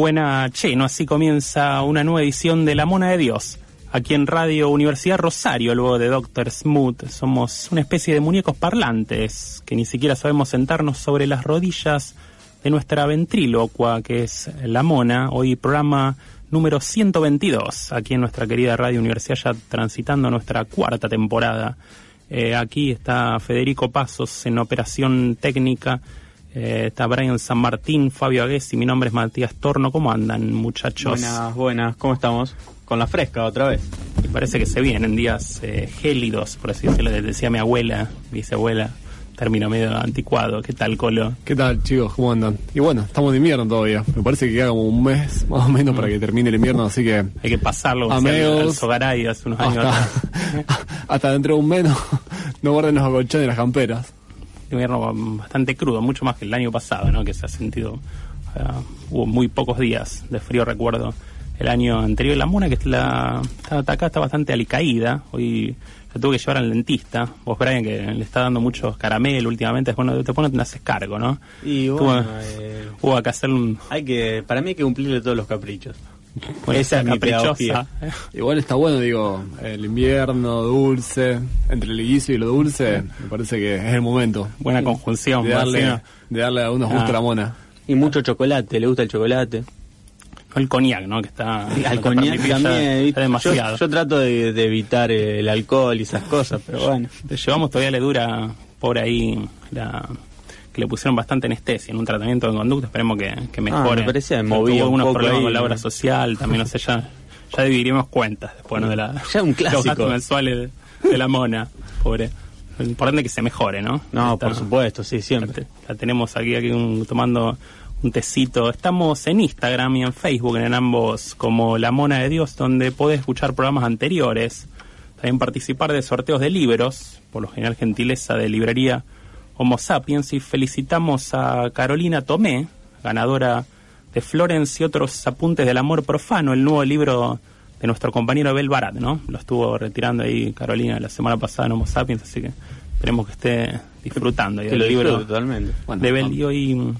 Buena, che, ¿no? Así comienza una nueva edición de La Mona de Dios. Aquí en Radio Universidad Rosario, luego de Doctor Smooth, somos una especie de muñecos parlantes que ni siquiera sabemos sentarnos sobre las rodillas de nuestra ventrílocua, que es La Mona. Hoy programa número 122, aquí en nuestra querida Radio Universidad, ya transitando nuestra cuarta temporada. Eh, aquí está Federico Pasos en operación técnica. Eh, está Brian San Martín, Fabio Agués y mi nombre es Matías Torno. ¿Cómo andan, muchachos? Buenas, buenas, ¿cómo estamos? Con la fresca otra vez. Y parece que se vienen días eh, gélidos, por así decirlo. Decía mi abuela, dice abuela, término medio anticuado. ¿Qué tal, Colo? ¿Qué tal, chicos? ¿Cómo andan? Y bueno, estamos de invierno todavía. Me parece que queda como un mes más o menos para que termine el invierno, así que. Hay que pasarlo, Amigos, el Sogaray hace unos años. hasta, hasta dentro de un mes no, no guarden los acolchones y las camperas. Invierno bastante crudo, mucho más que el año pasado, ¿no? Que se ha sentido. eh, hubo muy pocos días de frío, recuerdo. El año anterior, la mona que está, la, está acá está bastante alicaída. Hoy la tuve que llevar al dentista. Vos, Brian, que le está dando muchos caramelos últimamente, después no, después no te haces cargo, ¿no? Y Tuvo- bueno, eh, Hubo que hacer un. hay que, para mí hay que cumplirle todos los caprichos. Esa es mi caprichosa. pedagogía. Igual está bueno, digo, el invierno dulce, entre el guiso y lo dulce, me parece que es el momento. Buena conjunción, de darle, Marcelo. de darle a unos Ah. gustos a la mona. Y mucho chocolate, le gusta el chocolate. El coñac, ¿no? Que está. Al ya- también. ya ¿viste? demasiado. Yo, yo trato de, de evitar el alcohol y esas cosas, pero bueno. Te llevamos todavía le dura por ahí la que le pusieron bastante anestesia en un tratamiento de conducta, esperemos que, que mejore. Ah, me parecía movido un algunos poco problemas ahí, con la obra social, también no sé, ya, ya dividiremos cuentas después ¿no? de la Ya un los clásico. gastos mensuales de, de la mona, pobre. Lo importante es que se mejore, ¿no? No, por supuesto, sí, siempre. la tenemos aquí, aquí un- tomando un tecito. Estamos en Instagram y en Facebook, en ambos como La Mona de Dios, donde podés escuchar programas anteriores. También participar de sorteos de libros, por lo general gentileza de librería Homo Sapiens, y felicitamos a Carolina Tomé, ganadora de Florence y otros apuntes del amor profano, el nuevo libro de nuestro compañero Abel Barat, ¿no? Lo estuvo retirando ahí Carolina la semana pasada en Homo Sapiens, así que esperemos que esté disfrutando ahí Que del lo libro totalmente. Bueno, de. Y hoy,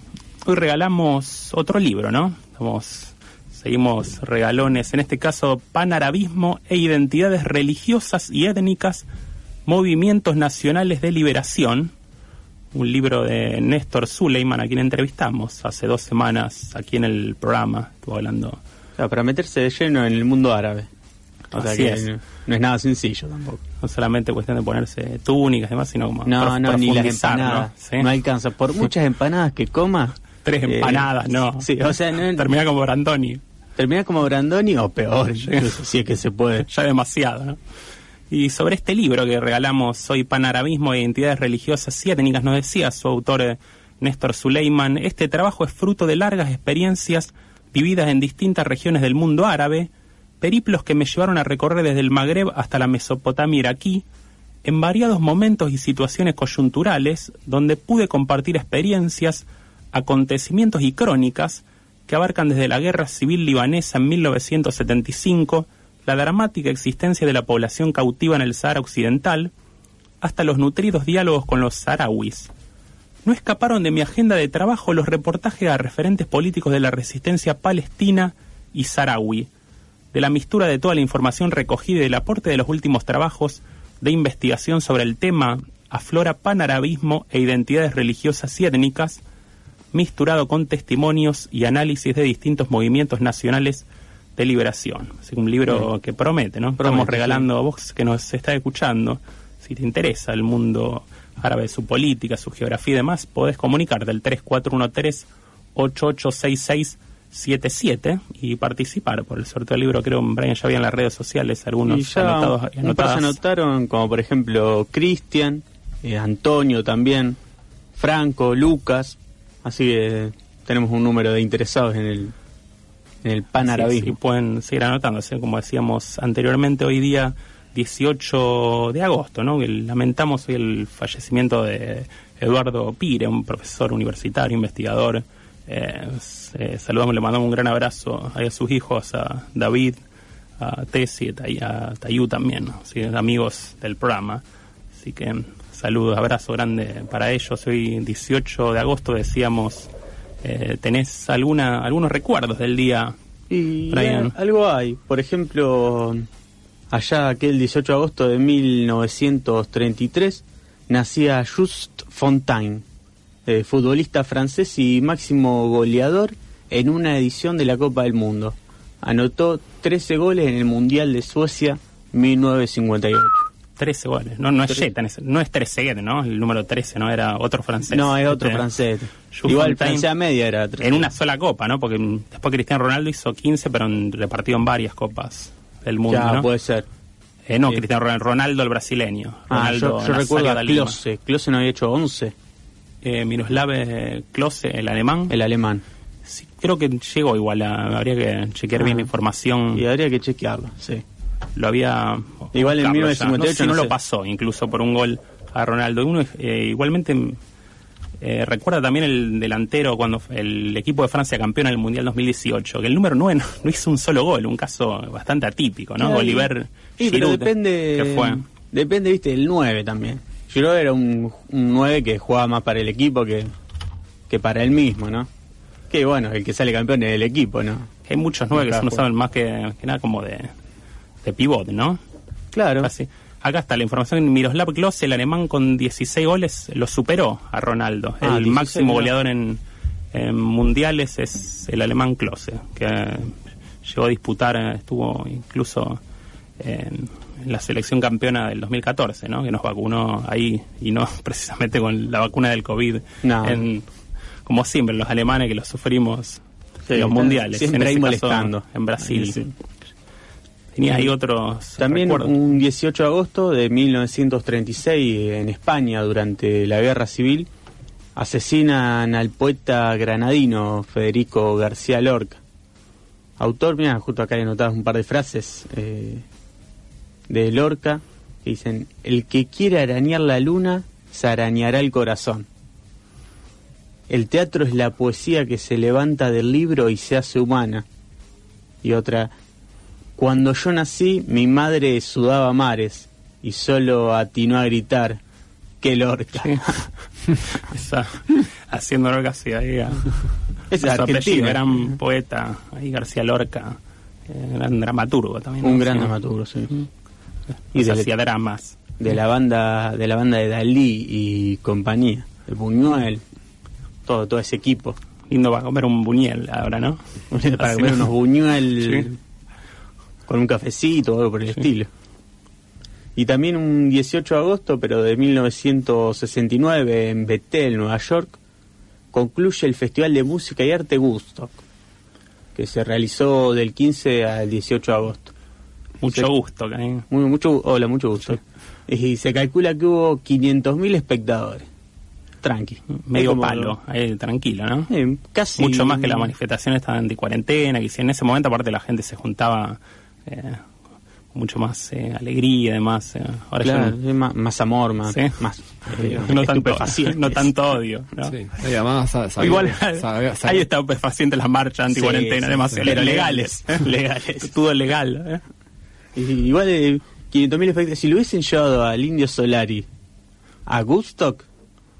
hoy regalamos otro libro, ¿no? Estamos, seguimos regalones, en este caso Panarabismo e Identidades Religiosas y Étnicas, Movimientos Nacionales de Liberación, un libro de Néstor Suleiman, a quien entrevistamos hace dos semanas aquí en el programa, estuvo hablando O sea, para meterse de lleno en el mundo árabe. O sea que es. no, no es nada sencillo tampoco. no solamente cuestión de ponerse túnicas y demás, sino como No, no, ni las ¿no? empanadas. ¿Sí? ¿no? alcanza. Por muchas empanadas que coma. Tres eh, empanadas, no. Sí, o sea, no, Termina como Brandoni. termina como Brandoni o peor, si es que se puede. ya demasiado, ¿no? Y sobre este libro que regalamos hoy, Panarabismo e Identidades Religiosas y Étnicas, nos decía su autor eh, Néstor Suleiman, este trabajo es fruto de largas experiencias vividas en distintas regiones del mundo árabe, periplos que me llevaron a recorrer desde el Magreb hasta la Mesopotamia iraquí, en variados momentos y situaciones coyunturales donde pude compartir experiencias, acontecimientos y crónicas que abarcan desde la guerra civil libanesa en 1975, la dramática existencia de la población cautiva en el Sahara Occidental, hasta los nutridos diálogos con los saharauis. No escaparon de mi agenda de trabajo los reportajes a referentes políticos de la resistencia palestina y saharaui, de la mistura de toda la información recogida y del aporte de los últimos trabajos de investigación sobre el tema aflora panarabismo e identidades religiosas y étnicas, misturado con testimonios y análisis de distintos movimientos nacionales de liberación. Así que un libro que promete, ¿no? Estamos Promete, regalando a vos que nos está escuchando, si te interesa el mundo árabe, su política, su geografía y demás, podés comunicarte del 3413-886677 y participar por el sorteo del libro. Creo, Brian, ya había en las redes sociales algunos y ya anotados y se anotaron, como por ejemplo Cristian, eh, Antonio también, Franco, Lucas. Así que tenemos un número de interesados en el, en el panarabismo. y pueden seguir anotándose, como decíamos anteriormente, hoy día 18 de agosto, ¿no? Lamentamos hoy el fallecimiento de Eduardo Pire, un profesor universitario, investigador. Eh, eh, saludamos, le mandamos un gran abrazo a sus hijos, a David, a Tessy, a Tay- a Tayú también, ¿no? Así, amigos del programa. Así que saludos, abrazo grande para ellos. Hoy 18 de agosto decíamos, eh, ¿tenés alguna, algunos recuerdos del día Y Brian. eh, algo hay. Por ejemplo, allá aquel 18 de agosto de 1933 nacía Just Fontaine, eh, futbolista francés y máximo goleador en una edición de la Copa del Mundo. Anotó 13 goles en el Mundial de Suecia 1958. 13 goles. No, no es Jetta, es- no es Trezeguet, ¿no? El número 13, ¿no? Era otro francés. No, es otro Este, francés. Jules Igual Francia media era 13. En una sola copa, ¿no? Porque después Cristiano Ronaldo hizo 15, pero en- repartido en varias copas del mundo, Ya, ¿no? puede ser. Eh, no, Sí. Cristiano Ronaldo, Ronaldo el brasileño. Ah, Ronaldo yo, yo recuerdo a. Klose. Klose no había hecho 11, Eh, Miroslav eh, Klose, el alemán. el alemán. Sí, creo que llegó igual, a- habría que chequear bien la Ah. información. Y habría que chequearlo, sí. Lo había... Igual en buscarlo 1958 ya. No, sé si no no lo pasó, incluso por un gol a Ronaldo. Uno eh, igualmente eh, recuerda también el delantero cuando el equipo de Francia campeón en el Mundial 2018, que el número 9 no, no hizo un solo gol, un caso bastante atípico, ¿no? Claro. Oliver Sí, pero Giroud, depende. que fue. Depende, viste, del 9 también. Giroud era un, un 9 que jugaba más para el equipo que, que para él mismo, ¿no? Que bueno, el que sale campeón es el equipo, ¿no? Hay muchos 9 que no saben más que, que nada como de, de pivot, ¿no? Claro. Así. Acá está la información. Miroslav Klose, el alemán con 16 goles, lo superó a Ronaldo. Ah, el 16, máximo goleador en, en mundiales es el alemán Klose, que eh, llegó a disputar, eh, estuvo incluso en, la selección campeona del 2014, ¿no? Que nos vacunó ahí y no precisamente con la vacuna del COVID. No. En, como siempre, los alemanes que lo sufrimos Sí, en los mundiales. siempre en ahí caso, molestando. en Brasil. Ahí sí. Tenía ahí otros También recuerdos. un 18 de agosto de 1936 en España durante la Guerra Civil asesinan al poeta granadino Federico García Lorca. Autor, mira, justo acá hay anotadas un par de frases eh, de Lorca. que dicen, el que quiere arañar la luna, se arañará el corazón. El teatro es la poesía que se levanta del libro y se hace humana. Y otra, cuando yo nací, mi madre sudaba mares y solo atinó a gritar, ¡qué lorca! Esa, haciéndolo casi ahí a, Es argentino. gran poeta, ahí García Lorca, eh, gran dramaturgo también. Un ¿no? gran Sí. dramaturgo, sí. Y Y de, hacía dramas. de la banda de la banda de Dalí y compañía, el Buñuel, todo, todo ese equipo. Lindo para comer un buñuel ahora, ¿no? Para Así, comer ¿no? unos Buñuel Sí. Con un cafecito o algo por el estilo. Y también un 18 de agosto, pero de 1969, en Bethel, Nueva York, concluye el Festival de Música y Arte Woodstock, que se realizó del 15 al 18 de agosto. Mucho gusto. Muy, mucho, hola, mucho gusto. Y se calcula que hubo 500.000 espectadores. Tranqui. Medio palo, ahí, tranquilo, ¿no? Eh, casi. Mucho más que las manifestaciones estaban de cuarentena, que si en ese momento aparte la gente se juntaba eh, con mucho más eh, alegría y demás. eh. Ahora ya no- más, más amor, más. Sí. más eh, no, tanto, estupefacientes. no tanto odio. ¿no? Sí. Además, sabía- Igual sabía- sabía- ahí está estupefaciente las marchas anti-cuarentena, sí. pero legales. Legales. Todo legal. ¿eh? Y igual de 500.000 espectadores. Si lo hubiesen llevado al Indio Solari a Woodstock,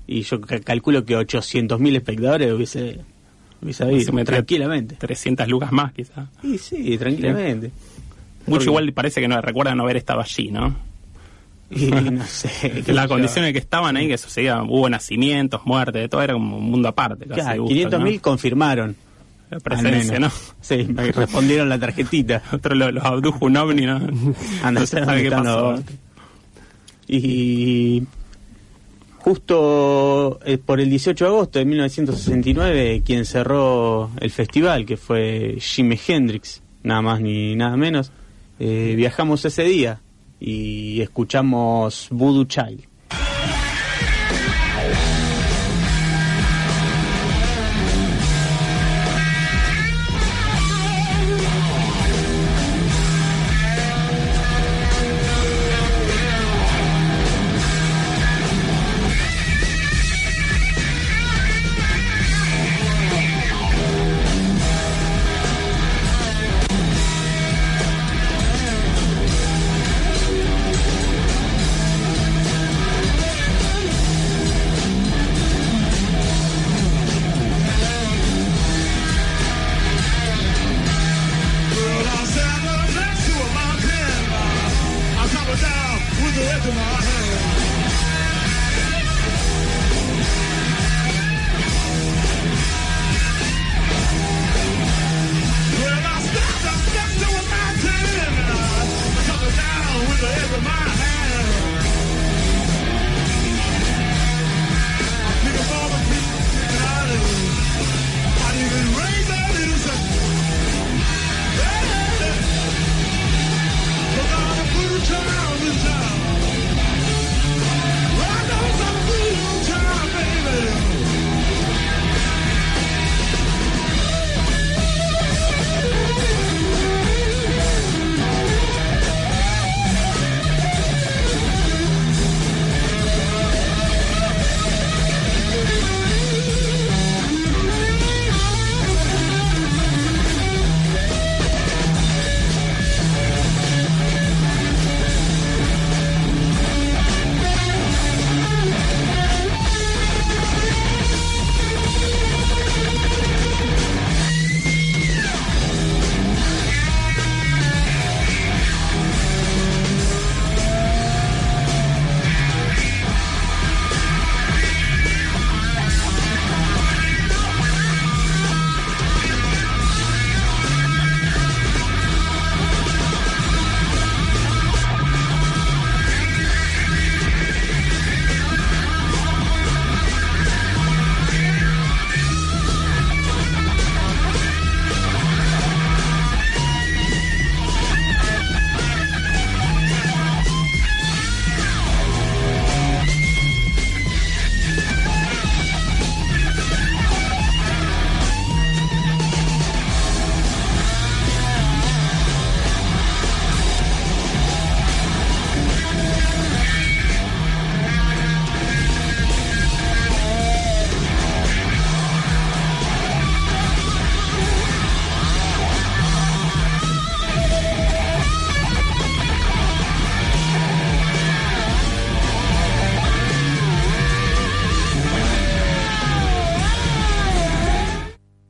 y yo ca- calculo que 800.000 espectadores hubiese, hubiese habido. Tranquilamente. 300 lucas más, quizás. Sí, sí, tranquilamente. Mucho igual parece que no recuerdan no haber estado allí, ¿no? Y no sé. Las condiciones que estaban ahí, que sucedía, hubo nacimientos, muertes, de todo era como un mundo aparte. casi, Claro, Woodstock, 500.000 ¿no? confirmaron. La presencia, ¿no? Sí, respondieron la tarjetita. Otro lo- los abdujo un ovni, ¿no? Anda, no sabe qué pasó. Y justo eh, por el 18 de agosto de 1969, quien cerró el festival, que fue Jimi Hendrix, nada más ni nada menos, eh, viajamos ese día y escuchamos Voodoo Child.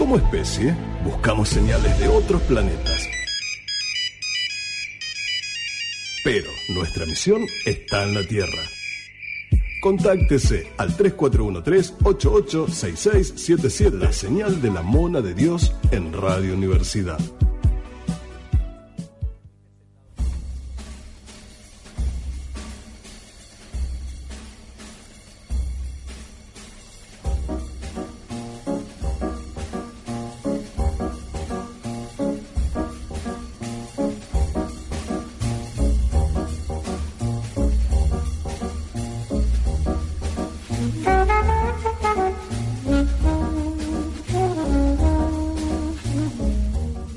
Como especie, buscamos señales de otros planetas. Pero nuestra misión está en la Tierra. Contáctese al 3413-886677, la señal de la Mona de Dios en Radio Universidad.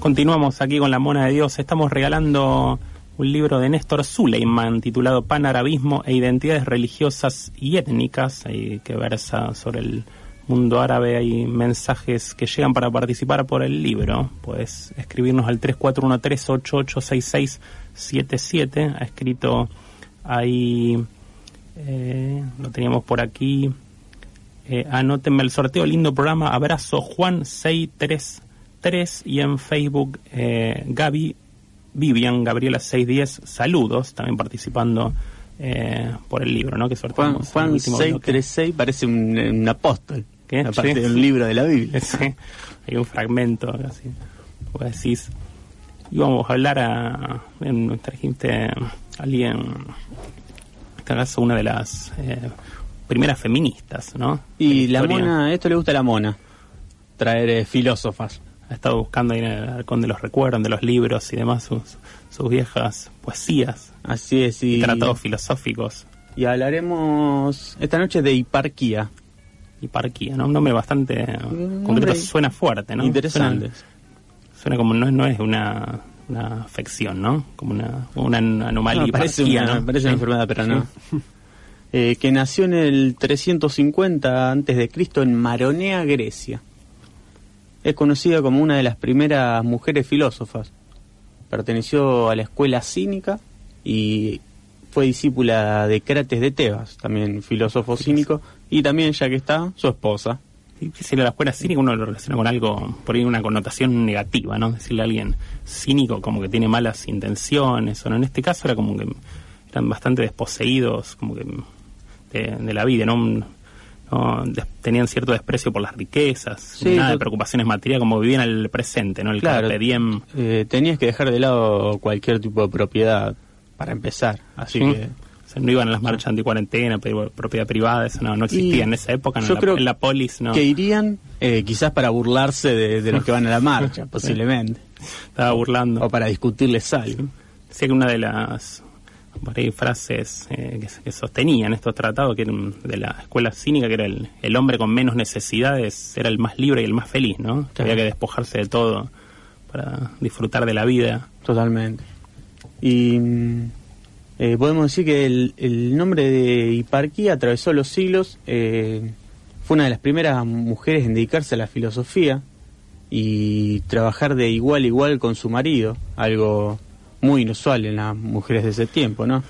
Continuamos aquí con la Mona de Dios. Estamos regalando un libro de Néstor Suleiman titulado Panarabismo e Identidades Religiosas y Étnicas, ahí que versa sobre el mundo árabe. Hay mensajes que llegan para participar por el libro. Puedes escribirnos al 3413886677. Ha escrito ahí, eh, lo teníamos por aquí. Eh, anótenme el sorteo, lindo programa. Abrazo Juan 633 y en Facebook eh, Gaby Vivian Gabriela 610 saludos también participando eh, por el libro ¿no? que Juan, sorteamos Juan bloque. 636 parece un, un apóstol. ¿Qué? Aparte Sí. de un libro de la Biblia. Sí, hay un fragmento así vos decís íbamos a hablar a en, trajiste a alguien en este caso una de las eh, primeras feministas ¿no? Y la mona, esto le gusta a la mona. Traer eh, filósofas. Ha estado buscando ahí en el arcón de los recuerdos, de los libros y demás, sus, sus viejas poesías Así es. y Y, tratados filosóficos. y hablaremos esta noche de hiparquía. Hiparquía, ¿no? Un nombre bastante concreto, suena fuerte, ¿no? Interesante. Suena, suena como no, no es una, una afección, ¿no? Como una, una anomalía. No, parece hiparquía, una, ¿no? parece una Sí. enfermedad, pero no. Eh, que nació en el 350 antes de Cristo en Maronea, Grecia. Es conocida como una de las primeras mujeres filósofas. Perteneció a la escuela cínica y fue discípula de Crates de Tebas, también filósofo cínico, y también, ya que está, su esposa. Sí, Decirle a la escuela cínica uno lo relaciona con algo, por ahí una connotación negativa, ¿no? Decirle a alguien cínico como que tiene malas intenciones, o no, en este caso era como que eran bastante desposeídos, como que de, de la vida, ¿no? No, tenían cierto desprecio por las riquezas, Sí, nada de preocupaciones materiales, como vivían el presente, ¿no? El Claro. carpe diem. Eh, tenías que dejar de lado cualquier tipo de propiedad para empezar, así Sí. que... O sea, no iban a las marchas anticuarentena, propiedad privada, eso no, no existía Y en esa época, no, yo en, la, creo en la polis, ¿no? que irían eh, quizás para burlarse de, de los que van a la marcha, posiblemente. Estaba burlando. O para discutirles algo. Decía que una de las por ahí, frases eh, que, que sostenían estos tratados que eran de la escuela cínica, que era el, el hombre con menos necesidades era el más libre y el más feliz, ¿no? Que había que despojarse de todo para disfrutar de la vida. Totalmente. Y mm, eh, podemos decir que el, el nombre de hiparquía atravesó los siglos. eh, fue una de las primeras mujeres en dedicarse a la filosofía y trabajar de igual a igual con su marido, algo muy inusual en las mujeres de ese tiempo, ¿no?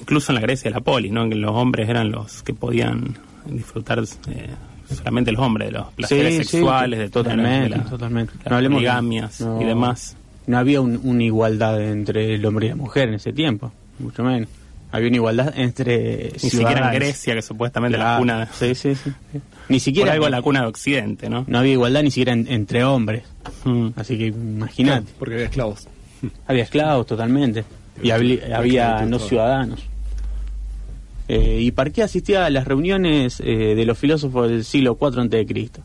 Incluso en la Grecia de la polis, ¿no? Que los hombres eran los que podían disfrutar eh, solamente los hombres de los placeres Sí, sí, sexuales, de totalmente, de la- totalmente. las No hablemos poligamias no- y demás. No había un- una igualdad entre el hombre y la mujer en ese tiempo, mucho menos. Había una igualdad entre Ni siquiera en. Grecia, que supuestamente la cuna. Sí, sí, sí. Ni siquiera Por algo la cuna de Occidente, ¿no? no había igualdad ni siquiera en- entre hombres. Mm. Así que imagínate. Porque había esclavos. Había esclavos totalmente. Y había no ciudadanos. Eh, ¿Y para qué asistía a las reuniones eh, de los filósofos del siglo IV antes de Cristo?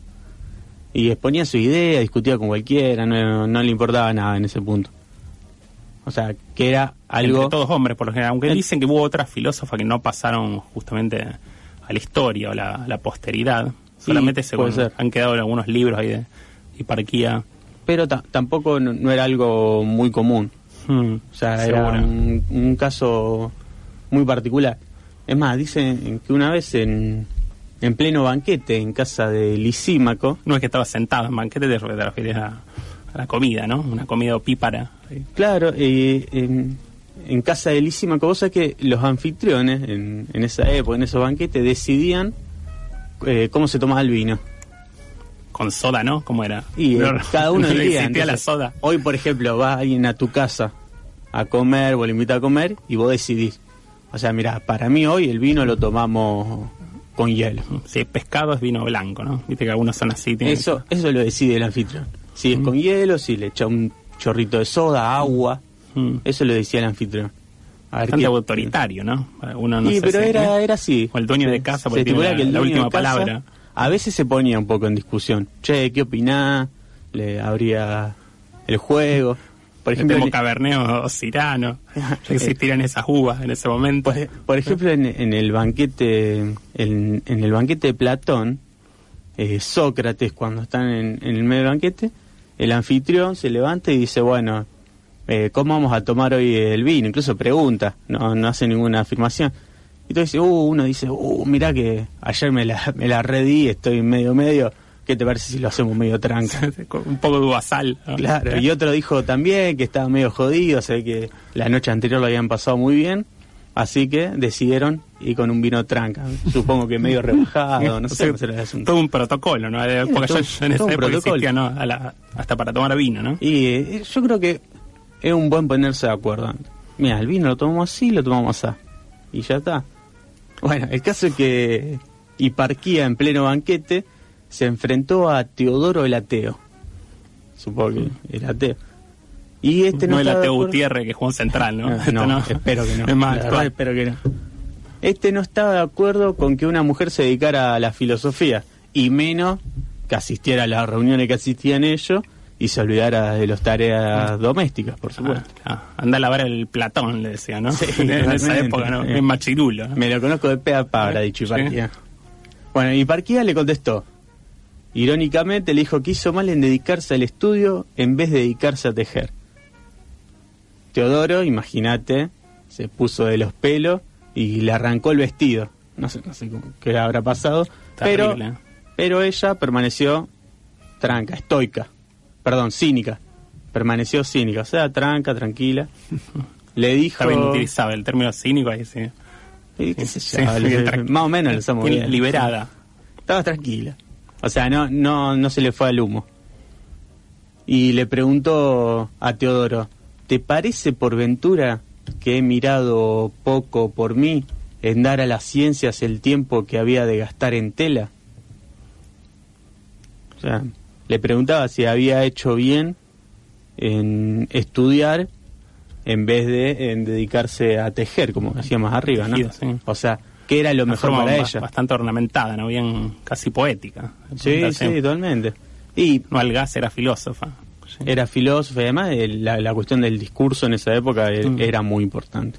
Y exponía su idea, discutía con cualquiera, no, no le importaba nada en ese punto. O sea, que era algo... Entre todos hombres, por lo general. Aunque En- dicen que hubo otras filósofas que no pasaron justamente a la historia o la, la posteridad. Solamente se con- ser. han quedado algunos libros ahí de hiparquía. Pero ta- tampoco no, no era algo muy común. Hmm, O sea, era un, un caso muy particular. Es más, dicen que una vez en, en pleno banquete en casa de Lisímaco, No es que estaba sentado en banquete, te, te refieres a, a la comida, ¿no? Una comida opípara. Sí. claro, eh, en, en casa de Lisímaco, vos sabés que los anfitriones en, en esa época, en esos banquetes, decidían eh, cómo se tomaba el vino. Con soda, ¿no? ¿Cómo era? Y eh, cada uno no diría. existía la entonces, soda. Hoy, por ejemplo, va alguien a tu casa a comer, vos le invitas a comer y vos decidís. O sea, mira, para mí hoy el vino lo tomamos con hielo. Si es pescado es vino blanco, ¿no? Viste que algunos son así. tienen- Eso, eso lo decide el anfitrión. Si es con hielo, si le echa un chorrito de soda, agua, Mm. eso lo decía el anfitrión. A ver Bastante qué- autoritario, ¿no? Uno no Sí, sé pero si- era, era así. O el dueño de casa, se porque tiene la, que el la última casa palabra. A veces se ponía un poco en discusión. Che, ¿qué opinás? Le abría el juego. Por ejemplo, Temo en- Cabernet o Cirano. Ya esas uvas en ese momento. Por, por ejemplo, en, en el banquete, en, en el banquete de Platón, eh, Sócrates, cuando están en, en el medio del banquete, el anfitrión se levanta y dice, bueno, eh, ¿cómo vamos a tomar hoy el vino? Incluso pregunta, no, no hace ninguna afirmación. Y dice, uh, uno dice, uh, mirá que ayer me la, me la redí, estoy medio medio, ¿qué te parece si lo hacemos medio tranca? Un poco de uvasal. ¿no? Claro, y otro dijo también que estaba medio jodido, se ve que la noche anterior lo habían pasado muy bien, así que decidieron ir con un vino tranca, supongo que medio rebajado, no O sé sea, será el asunto. todo un protocolo, ¿no? Porque todo- yo, en esa época protocolo. existía, ¿no? A la- hasta para tomar vino, ¿no? Y eh, yo creo que es un buen ponerse de acuerdo. Mira, el vino lo tomamos así, lo tomamos así. Y ya está. Bueno, el caso es que Hiparquía en pleno banquete se enfrentó a Teodoro el ateo. Supongo que era ateo. Y este no, no el Ateo Gutiérrez que jugó en Central, ¿no? Esto no, espero que no. Es más La verdad, actual. espero que no. Este no estaba de acuerdo con que una mujer se dedicara a la filosofía y menos que asistiera a las reuniones que asistían ellos y se olvidara de las tareas domésticas, por supuesto. Ah, anda a lavar el Platón, le decía, ¿no? Sí, en esa época, ¿no? En machirulo. ¿no? Me lo conozco de pe a pa, habrá dicho Sí. Hiparquía. Bueno, Hiparquía le contestó. Irónicamente le dijo que hizo mal en dedicarse al estudio en vez de dedicarse a tejer. Teodoro, imagínate, se puso de los pelos y le arrancó el vestido. No sé, no sé cómo- qué le habrá pasado, pero, pero ella permaneció tranca, estoica, perdón, cínica. Permaneció cínica, o sea, tranca, tranquila. Le dijo... Está bien utilizado el término cínico ahí, sí. Sí, qué sé Sí, yo, sí, le- bien tranqui- más o menos lo bien. liberada. Estaba tranquila. O sea, no, no, no se le fue al humo. Y le preguntó a Teodoro, ¿te parece por ventura que he mirado poco por mí en dar a las ciencias el tiempo que había de gastar en tela? O sea, le preguntaba si había hecho bien en estudiar en vez de en dedicarse a tejer, como decía más arriba, ¿no? Tejido, sí. O sea, ¿qué era lo Una mejor forma para ella? Bastante ornamentada, ¿no? Bien, casi poética. Sí, sí, totalmente. Y No era filósofa. Sí. era filósofo y además la cuestión del discurso en esa época e- Mm. era muy importante.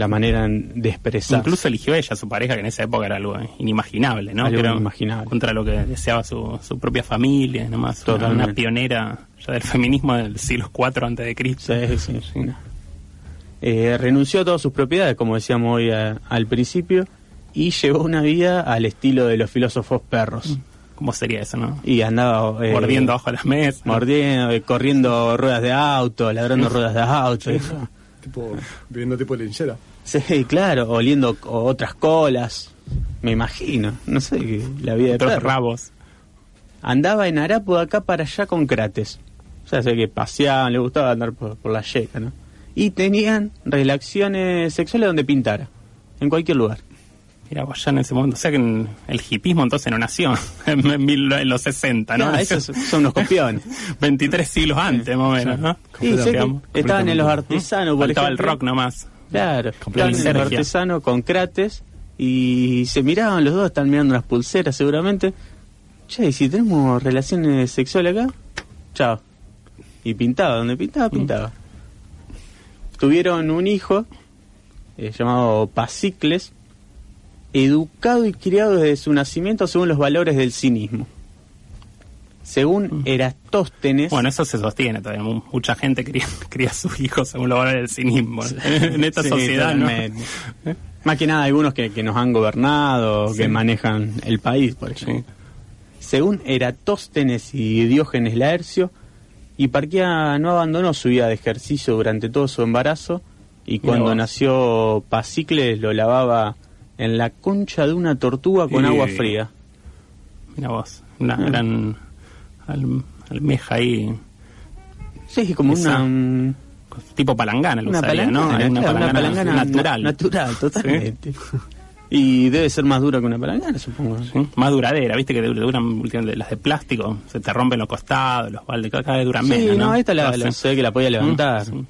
La manera de expresar. Incluso eligió ella a su pareja, que en esa época era algo inimaginable, ¿no? Algo inimaginable. Contra lo que deseaba su, su propia familia, nomás. Una, Totalmente. una pionera ya del feminismo del siglo IV antes de Cristo. Sí, sí, sí. Eh, renunció a todas sus propiedades, como decíamos hoy a- al principio, y llevó una vida al estilo de los filósofos perros. ¿Cómo sería eso, no? Y andaba... eh, Mordiendo abajo las mesas. Mordiendo, eh, corriendo ruedas de auto, ladrando ruedas de auto. Tipo, viviendo tipo linchera. Sí, claro, oliendo otras colas. Me imagino, no sé, que la vida de Otros perro. rabos. Andaba en Arapo de acá para allá con Crates. O sea, sé que paseaban, le gustaba andar por, por la yeca, ¿no? Y tenían relaciones sexuales donde pintara, en cualquier lugar. Mira, vos ya en ese momento. O sea que en- el hipismo entonces no nació en, mil- en los 60, ¿no? No, esos son unos copiones. 23 siglos antes, más o menos, ¿no? Que Digamos. estaban en los artesanos, por Faltaba el ejemplo. rock nomás. Claro, Liturgia. artesanos con Crates y se miraban los dos, están mirando unas pulseras seguramente. Che, ¿y si tenemos relaciones sexuales acá? Chao. Y pintaba, donde pintaba, Mm. pintaba. Tuvieron un hijo eh, llamado Pasicles educado y criado desde su nacimiento según los valores del cinismo. Según Eratóstenes, Bueno, eso se sostiene todavía. Mu- Mucha gente cría, cría a sus hijos según lo valores del cinismo. En esta Sí, sociedad, ¿no? Más que nada algunos que, que nos han gobernado, que manejan el país, por ejemplo. Según Eratóstenes y Diógenes Laercio, Hiparquía no abandonó su vida de ejercicio durante todo su embarazo y cuando nació Pasicles lo lavaba en la concha de una tortuga con agua fría. Mira vos, una Ah. gran al- almeja ahí, Sí, como Esa- una... mm, tipo palangana, lo Una usaría, palangana, ¿no? Una claro, una palangana, natural. na- natural, totalmente. Y debe ser más dura que una palangana, supongo. Sí, Más duradera, viste que duran las de plástico, se te rompen los costados, los baldes, cada vez duran Sí, menos, ¿no? no, esta la, la- se ve que la podía levantar. Mm, sí.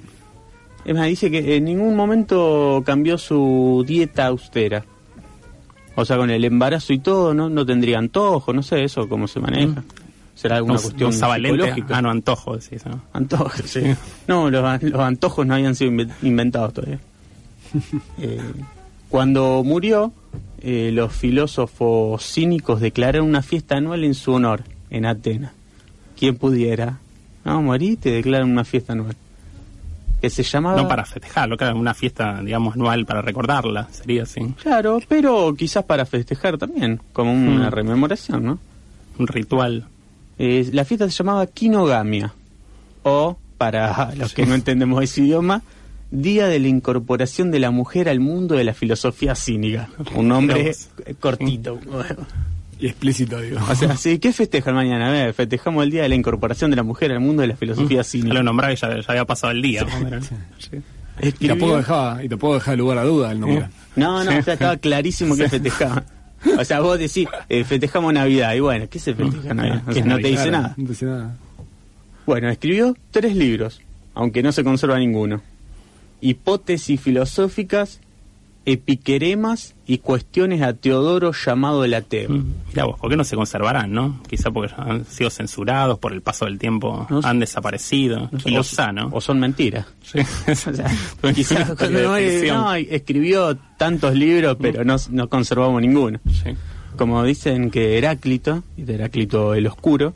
Es más, dice que en ningún momento cambió su dieta austera. O sea, con el embarazo y todo, no, no tendría antojo, no sé eso, cómo se maneja. ¿Será alguna No, cuestión no? Ah, no, antojo, decís, ¿no? Antojos, sí. No, los, los antojos no habían sido inve- inventados todavía. Eh, cuando murió, eh, los filósofos cínicos declararon una fiesta anual en su honor, en Atenas. ¿Quién pudiera? No, morí, te declaran una fiesta anual. Que se llamaba... No para festejarlo, claro, una fiesta, digamos, anual para recordarla, sería así. Claro, pero quizás para festejar también, como una Mm. rememoración, ¿no? Un ritual. Eh, la fiesta se llamaba Quinogamia, o, para los que no entendemos ese idioma, Día de la Incorporación de la Mujer al Mundo de la Filosofía Cínica. Un nombre cortito. Y explícito, digo. O sea, sí, ¿qué festejan mañana? A ver, festejamos el Día de la Incorporación de la Mujer al Mundo de la Filosofía Ya Cínica. lo nombraba y ya, ya había pasado el día. Sí. Y tampoco dejaba, y tampoco dejaba lugar a duda el nombre. No, no, o sea, estaba clarísimo que festejaban. O sea, vos decís, eh, festejamos Navidad. Y bueno, ¿qué se festeja Navidad? O sea, ¿Qué es no te Navidad? dice Claro, nada. No te dice nada. Bueno, escribió tres libros, aunque no se conserva ninguno. Hipótesis filosóficas, epiqueremas y cuestiones a Teodoro llamado el ateo. Mm, Mirá vos, ¿por qué no se conservarán, no? Quizá porque han sido censurados, por el paso del tiempo No han desaparecido. No y o- lo sano. O son mentiras. Sí. O sea, quizás cuando no, no, escribió tantos libros, pero no, no conservamos ninguno. Sí. Como dicen que Heráclito, Heráclito el Oscuro,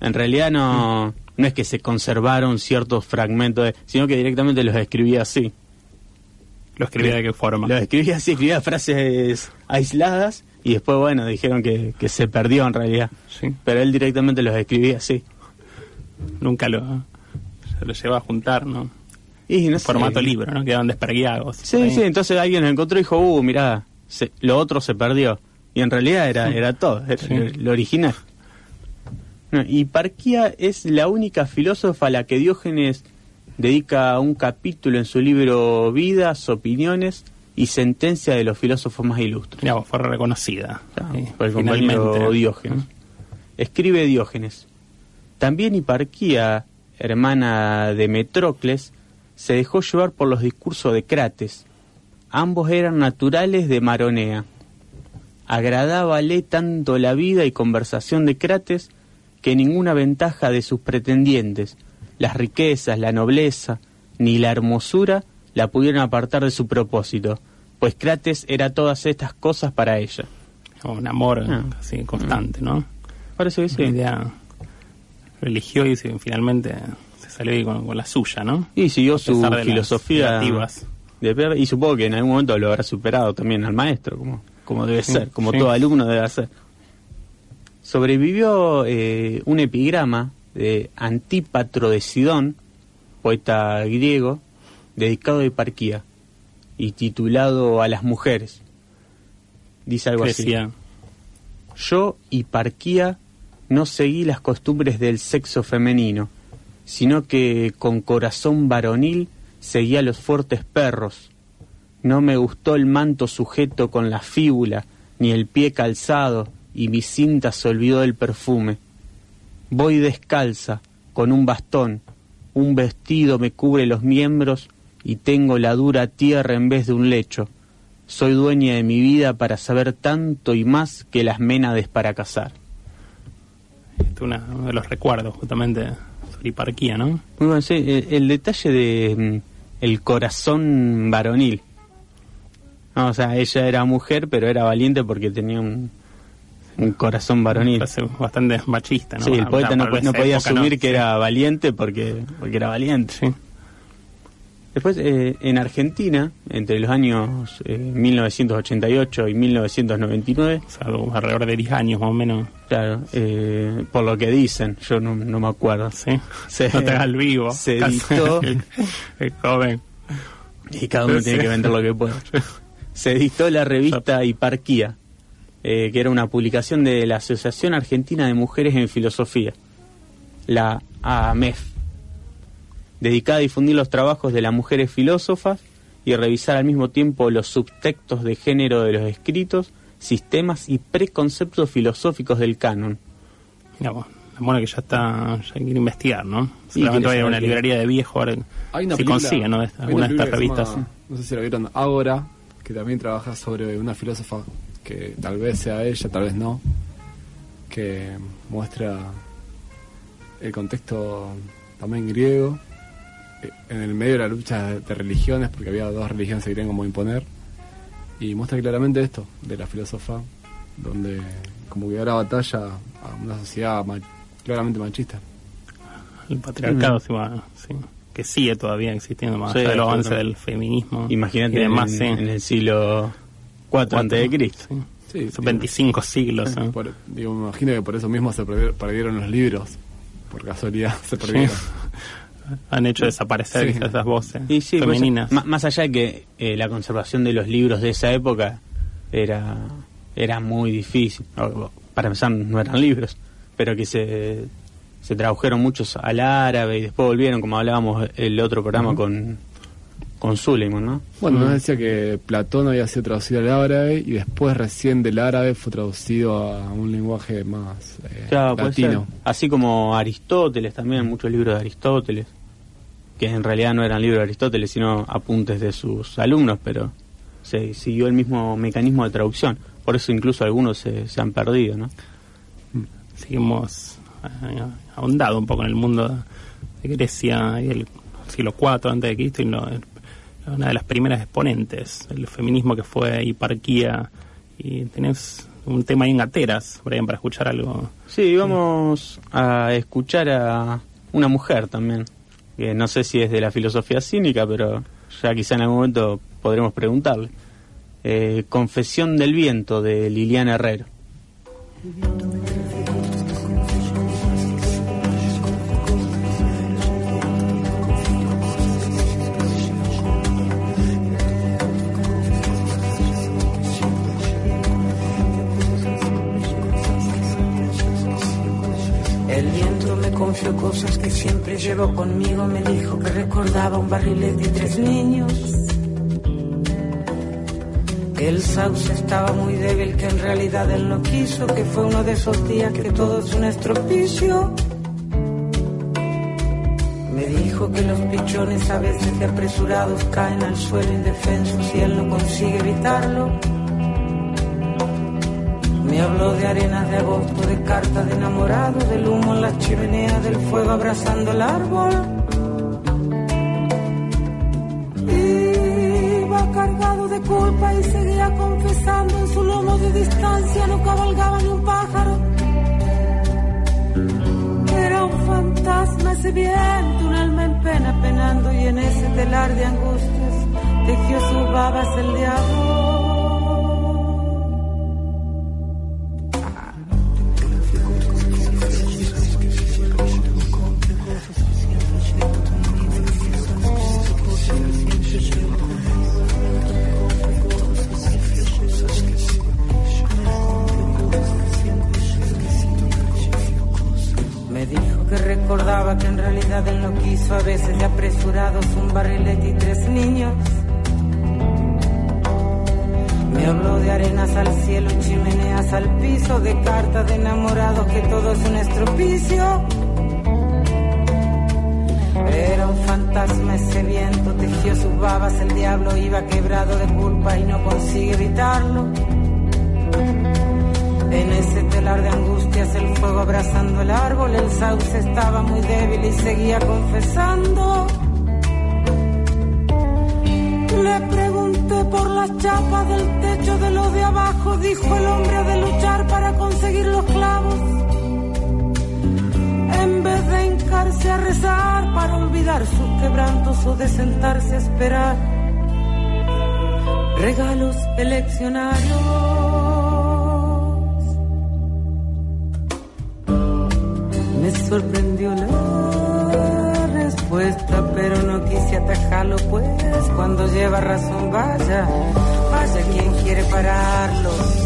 en realidad no, no es que se conservaron ciertos fragmentos, de- sino que directamente los escribía así. ¿Lo escribía de qué forma? Lo escribía así, escribía frases aisladas y después, bueno, dijeron que, que se perdió en realidad. Sí. Pero él directamente los escribía así. Nunca lo, se lo lleva a juntar, ¿no? Y no sé. Formato libro, ¿no? Quedaban desperguiados. Sí, Ahí. sí, entonces alguien lo encontró y dijo, uh, mirá, se- lo otro se perdió. Y en realidad era, era todo, era Sí. lo original. No, Hiparquía es la única filósofa a la que Diógenes dedica un capítulo en su libro Vidas, Opiniones y Sentencia de los filósofos más ilustres. Fue reconocida. Ah, Sí, por el compañero. Diógenes. Escribe Diógenes. También Hiparquía, hermana de Metrocles, se dejó llevar por los discursos de Crates. Ambos eran naturales de Maronea. Agradábale tanto la vida y conversación de Crates que ninguna ventaja de sus pretendientes, las riquezas, la nobleza, ni la hermosura, la pudieron apartar de su propósito, pues Crates era todas estas cosas para ella. Como Un amor Ah. así constante, ¿no? Parece que sí. Una idea y finalmente se salió con, con la suya, ¿no? Y siguió su de filosofía de y supongo que en algún momento lo habrá superado también al maestro, como, como debe Sí, ser, como sí. todo alumno debe hacer. Sobrevivió eh, un epigrama de Antípatro de Sidón, poeta griego, dedicado a Hiparquía y titulado A las mujeres. Dice algo así. Yo, Hiparquía, no seguí las costumbres del sexo femenino, sino que con corazón varonil seguí a los fuertes perros. No me gustó el manto sujeto con la fíbula, ni el pie calzado, y mi cinta se olvidó del perfume. Voy descalza, con un bastón, un vestido me cubre los miembros y tengo la dura tierra en vez de un lecho. Soy dueña de mi vida para saber tanto y más que las ménades para cazar. este es una- uno de los recuerdos justamente sobre hiparquía, ¿no? Muy bueno, sí, el, el detalle de mm, el corazón varonil. No, o sea, ella era mujer, pero era valiente porque tenía un, un corazón varonil. Bastante machista, ¿no? Sí, el O poeta sea, no, podía época, asumir ¿no? que Sí. era valiente porque, porque era valiente. Después, eh, en Argentina, entre los años eh, 1988 y 1999, O sea, algo alrededor de 10 años más o menos. claro, eh, por lo que dicen, yo no, no me acuerdo. Sí. Se- no te hagas el vivo. se editó. el joven. Y cada uno Sí. tiene que vender lo que pueda. Se editó la revista Hiparquía, eh, que era una publicación de la Asociación Argentina de Mujeres en Filosofía, la AMEF, dedicada a difundir los trabajos de las mujeres filósofas y revisar al mismo tiempo los subtextos de género de los escritos, sistemas y preconceptos filosóficos del canon. Mira, vos, bueno que ya está, ya quiere investigar, ¿no? Sí, quiere va a ir a una librería de viejo ahora Hay una si película- consigue, ¿no? De estas revistas. llama, No sé si la vieron, Ágora, que también trabaja sobre una filósofa que tal vez sea ella, tal vez no, que muestra el contexto también griego, eh, en el medio de la lucha de, de religiones, porque había dos religiones que querían como imponer, y muestra claramente esto de la filósofa, donde como que da batalla a una sociedad ma- claramente machista. El patriarcado, sí, bueno, sí, que sigue todavía existiendo más Sí, allá del avance absolutamente. del feminismo. Imagínate y demás, en, sí. en el siglo 4 antes de Cristo. Sí. Son 25 siglos. Por- digo, me imagino que por eso mismo se perdi- perdieron los libros. Por casualidad se perdieron. Han hecho desaparecer Sí. esas voces Y sí, pues, femeninas. más allá de que eh, la conservación de los libros de esa época era, era muy difícil. O- Para empezar, no eran libros, pero que se, se tradujeron muchos al árabe y después volvieron, como hablábamos el otro programa con, con Suleiman, ¿no? Bueno, Mm. nos decía que Platón había sido traducido al árabe y después recién del árabe fue traducido a un lenguaje más eh, Claro, latino. Así como Aristóteles también, muchos libros de Aristóteles, que en realidad no eran libros de Aristóteles, sino apuntes de sus alumnos, pero se siguió el mismo mecanismo de traducción. Por eso incluso algunos se, se han perdido, ¿no? Seguimos eh, ahondado un poco en el mundo de Grecia y el siglo IV antes de Cristo y lo- una de las primeras exponentes del feminismo que fue Hiparquía y tenés un tema ahí en Gateras, Brian, para escuchar algo. Sí, vamos a escuchar a una mujer también, que no sé si es de la filosofía cínica, pero ya quizá en algún momento podremos preguntarle. Eh, Confesión del viento de Liliana Herrero. El cosas que siempre llevo conmigo. Me dijo que recordaba un barrilete y tres niños. Que el sauce estaba muy débil, que en realidad él no quiso. Que fue uno de esos días que todo es un estropicio. Me dijo que los pichones a veces de apresurados caen al suelo indefensos y él no consigue evitarlo. Habló de arenas de agosto, de cartas de enamorado, del humo en las chimeneas, del fuego abrazando el árbol. Iba cargado de culpa y seguía confesando en su lomo de distancia, no cabalgaba ni un pájaro. Era un fantasma ese viento, un alma en pena penando y en ese telar de angustias tejió sus babas el diablo. Habló de arenas al cielo, chimeneas al piso, de cartas de enamorados, que todo es un estropicio. Era un fantasma ese viento, tejió sus babas, el diablo iba quebrado de culpa y no consigue evitarlo. En ese telar de angustias, el fuego abrazando el árbol, el sauce estaba muy débil y seguía confesando. Le por la las chapas del techo de los de abajo, dijo el hombre de luchar para conseguir los clavos. En vez de hincarse a rezar para olvidar sus quebrantos o de sentarse a esperar regalos eleccionarios. Me sorprendió la respuesta, pero no quise atajarlo, pues cuando lleva razón, vaya, vaya quien quiere pararlo.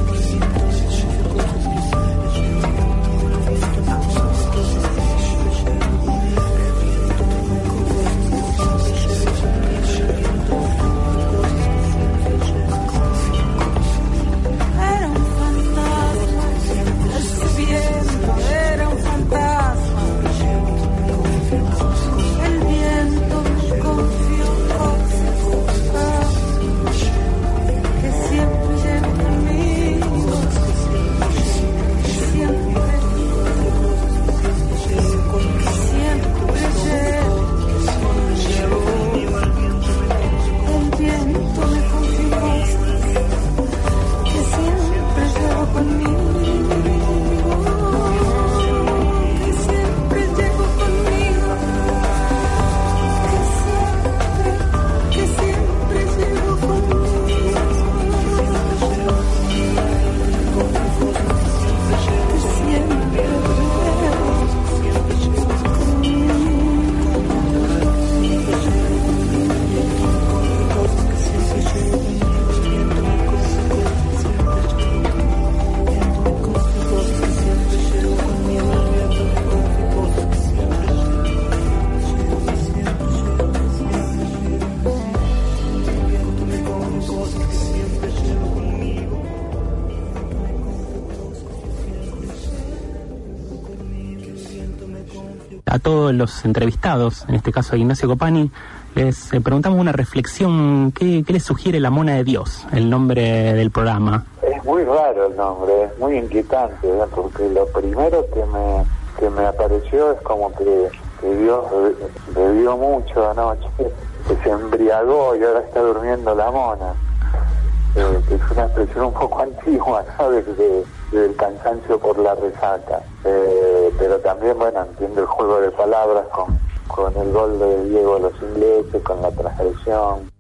Todos los entrevistados, en este caso a Ignacio Copani, les eh, preguntamos una reflexión. ¿Qué, les sugiere la mona de Dios, el nombre del programa? Es muy raro el nombre, es muy inquietante, porque lo primero que me, que me apareció es como que, que Dios be- bebió mucho anoche, que se embriagó y ahora está durmiendo la mona. Eh, que es una expresión un poco antigua, ¿no? Desde, desde el cansancio por la resaca. Eh, pero también, bueno, entiendo el juego de palabras con, con el gol de Diego a los ingleses, con la transgresión.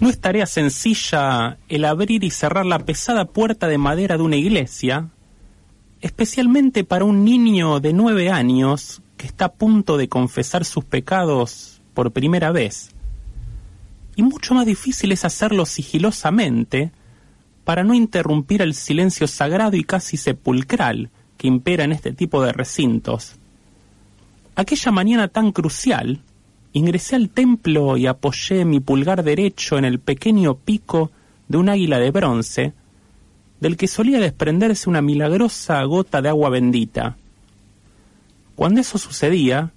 No es tarea sencilla el abrir y cerrar la pesada puerta de madera de una iglesia, especialmente para un niño de nueve años que está a punto de confesar sus pecados por primera vez. Y mucho más difícil es hacerlo sigilosamente para no interrumpir el silencio sagrado y casi sepulcral que impera en este tipo de recintos. Aquella mañana tan crucial, ingresé al templo y apoyé mi pulgar derecho en el pequeño pico de un águila de bronce, del que solía desprenderse una milagrosa gota de agua bendita. Cuando eso sucedía,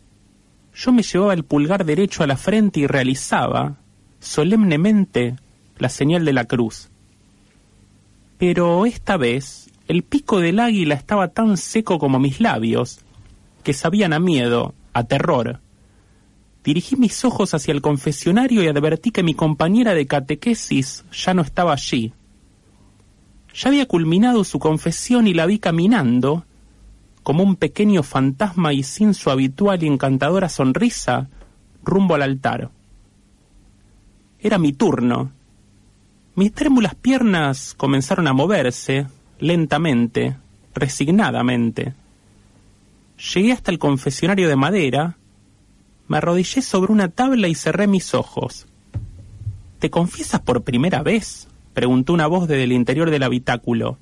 yo me llevaba el pulgar derecho a la frente y realizaba, solemnemente, la señal de la cruz. Pero esta vez, el pico del águila estaba tan seco como mis labios, que sabían a miedo, a terror. Dirigí mis ojos hacia el confesionario y advertí que mi compañera de catequesis ya no estaba allí. Ya había culminado su confesión y la vi caminando, como un pequeño fantasma y sin su habitual y encantadora sonrisa, rumbo al altar. Era mi turno. Mis trémulas piernas comenzaron a moverse, lentamente, resignadamente. Llegué hasta el confesionario de madera, me arrodillé sobre una tabla y cerré mis ojos. ¿Te confiesas por primera vez? preguntó una voz desde el interior del habitáculo.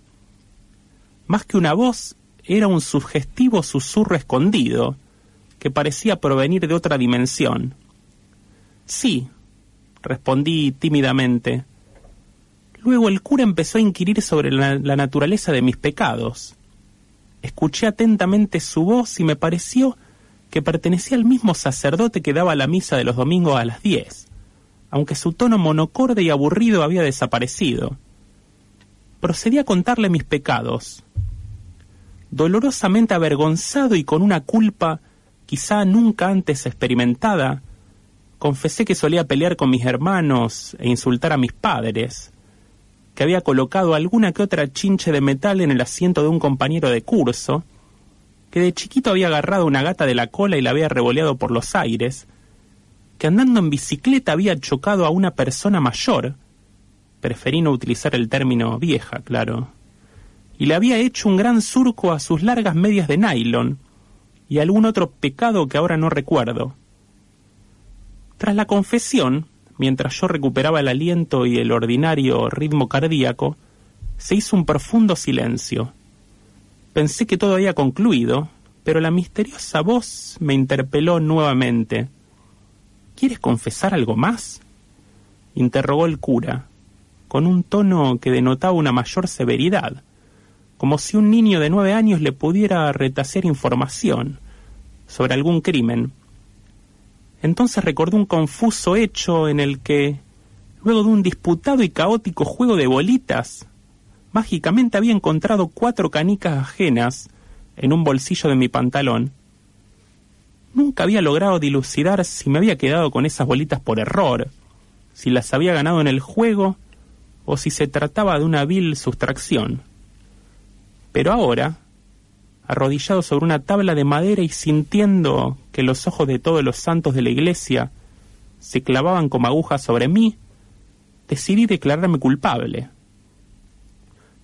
Más que una voz, era un sugestivo susurro escondido, que parecía provenir de otra dimensión. Sí, respondí tímidamente. Luego el cura empezó a inquirir sobre la, la naturaleza de mis pecados. Escuché atentamente su voz y me pareció que pertenecía al mismo sacerdote que daba la misa de los domingos a las diez, aunque su tono monocorde y aburrido había desaparecido. Procedí a contarle mis pecados. Dolorosamente avergonzado y con una culpa quizá nunca antes experimentada, confesé que solía pelear con mis hermanos e insultar a mis padres, que había colocado alguna que otra chinche de metal en el asiento de un compañero de curso, que de chiquito había agarrado una gata de la cola y la había revoleado por los aires, que andando en bicicleta había chocado a una persona mayor, preferí no utilizar el término vieja, claro, y le había hecho un gran surco a sus largas medias de nylon, y algún otro pecado que ahora no recuerdo. Tras la confesión, mientras yo recuperaba el aliento y el ordinario ritmo cardíaco, se hizo un profundo silencio. Pensé que todo había concluido, pero la misteriosa voz me interpeló nuevamente. ¿Quieres confesar algo más? interrogó el cura, con un tono que denotaba una mayor severidad, como si un niño de nueve años le pudiera retasear información sobre algún crimen. Entonces recordé un confuso hecho en el que, luego de un disputado y caótico juego de bolitas, mágicamente había encontrado cuatro canicas ajenas en un bolsillo de mi pantalón. Nunca había logrado dilucidar si me había quedado con esas bolitas por error, si las había ganado en el juego o si se trataba de una vil sustracción. Pero ahora, arrodillado sobre una tabla de madera y sintiendo que los ojos de todos los santos de la iglesia se clavaban como agujas sobre mí, decidí declararme culpable.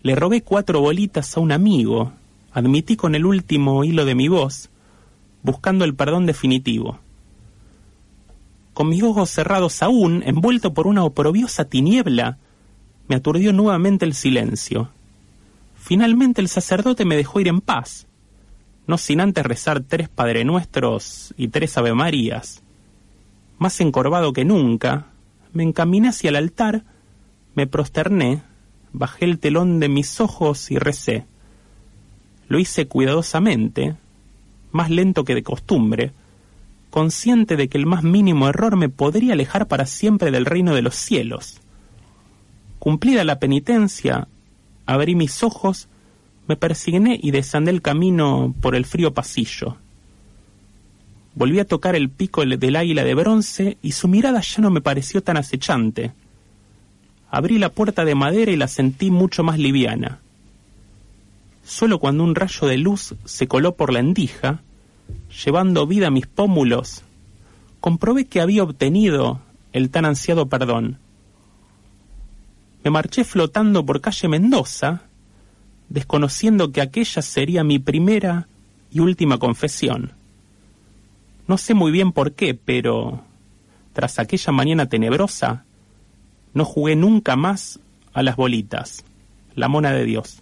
Le robé cuatro bolitas a un amigo, admití con el último hilo de mi voz, buscando el perdón definitivo. Con mis ojos cerrados aún, envuelto por una oprobiosa tiniebla, me aturdió nuevamente el silencio. Finalmente el sacerdote me dejó ir en paz, no sin antes rezar tres Padre Nuestros y tres Ave Marías. Más encorvado que nunca, me encaminé hacia el altar, me prosterné, bajé el telón de mis ojos y recé. Lo hice cuidadosamente, más lento que de costumbre, consciente de que el más mínimo error me podría alejar para siempre del reino de los cielos. Cumplida la penitencia, abrí mis ojos, me persigné y desandé el camino por el frío pasillo. Volví a tocar el pico del águila de bronce y su mirada ya no me pareció tan acechante. Abrí la puerta de madera y la sentí mucho más liviana. Solo cuando un rayo de luz se coló por la endija, llevando vida a mis pómulos, comprobé que había obtenido el tan ansiado perdón. Me marché flotando por calle Mendoza, desconociendo que aquella sería mi primera y última confesión. No sé muy bien por qué, pero tras aquella mañana tenebrosa, no jugué nunca más a las bolitas, la mona de Dios.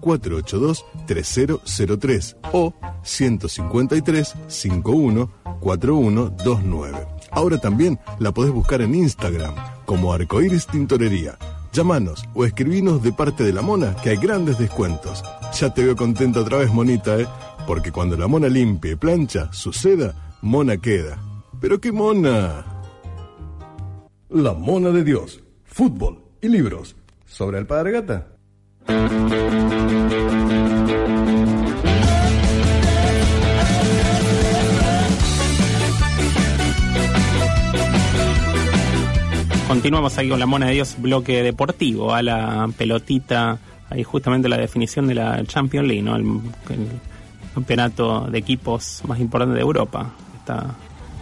482-3003 o 153-514129. Ahora también la podés buscar en Instagram como Arcoiris Tintorería. Llámanos o escribinos de parte de la mona que hay grandes descuentos. Ya te veo contenta otra vez, monita, ¿eh? Porque cuando la mona limpia y plancha, suceda, mona queda. ¿Pero qué mona? La mona de Dios. Fútbol y libros. ¿Sobre el padre gata? Continuamos ahí con la mona de Dios, bloque deportivo, a la pelotita, ahí justamente la definición de la Champions League, ¿no? el, el campeonato de equipos más importante de Europa. Está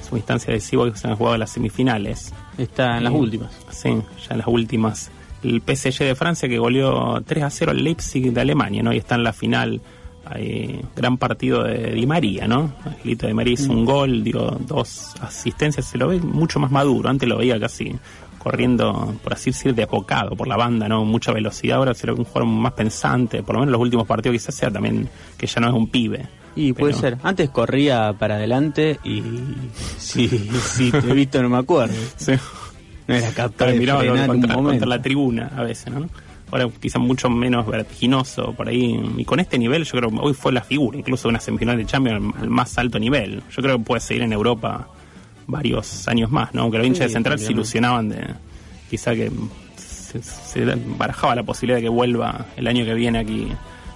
su instancia decisiva que se han jugado las semifinales. Está en las Y- últimas. Sí, ya en las últimas. El PSG de Francia que goleó 3 a 0 al Leipzig de Alemania, ¿no? Y está en la final. Hay gran partido de Di María, ¿no? Angelito Di María hizo un gol, dio dos asistencias, se lo ve mucho más maduro. Antes lo veía casi corriendo, por así decir, de apocado por la banda, ¿no? Mucha velocidad. Ahora se lo ve un jugador más pensante, por lo menos en los últimos partidos quizás sea también que ya no es un pibe. Y puede Pero- ser. Antes corría para adelante y si, si te he visto no me acuerdo. No era capaz de miraba frenar un contra, momento. contra la tribuna a veces, ¿no? Ahora quizá mucho menos vertiginoso por ahí. Y con este nivel yo creo que hoy fue la figura, incluso de una semifinal de Champions al, más alto nivel. Yo creo que puede seguir en Europa varios años más, ¿no? Aunque los Sí, hinchas de Central se ilusionaban de quizá que se, se barajaba la posibilidad de que vuelva el año que viene aquí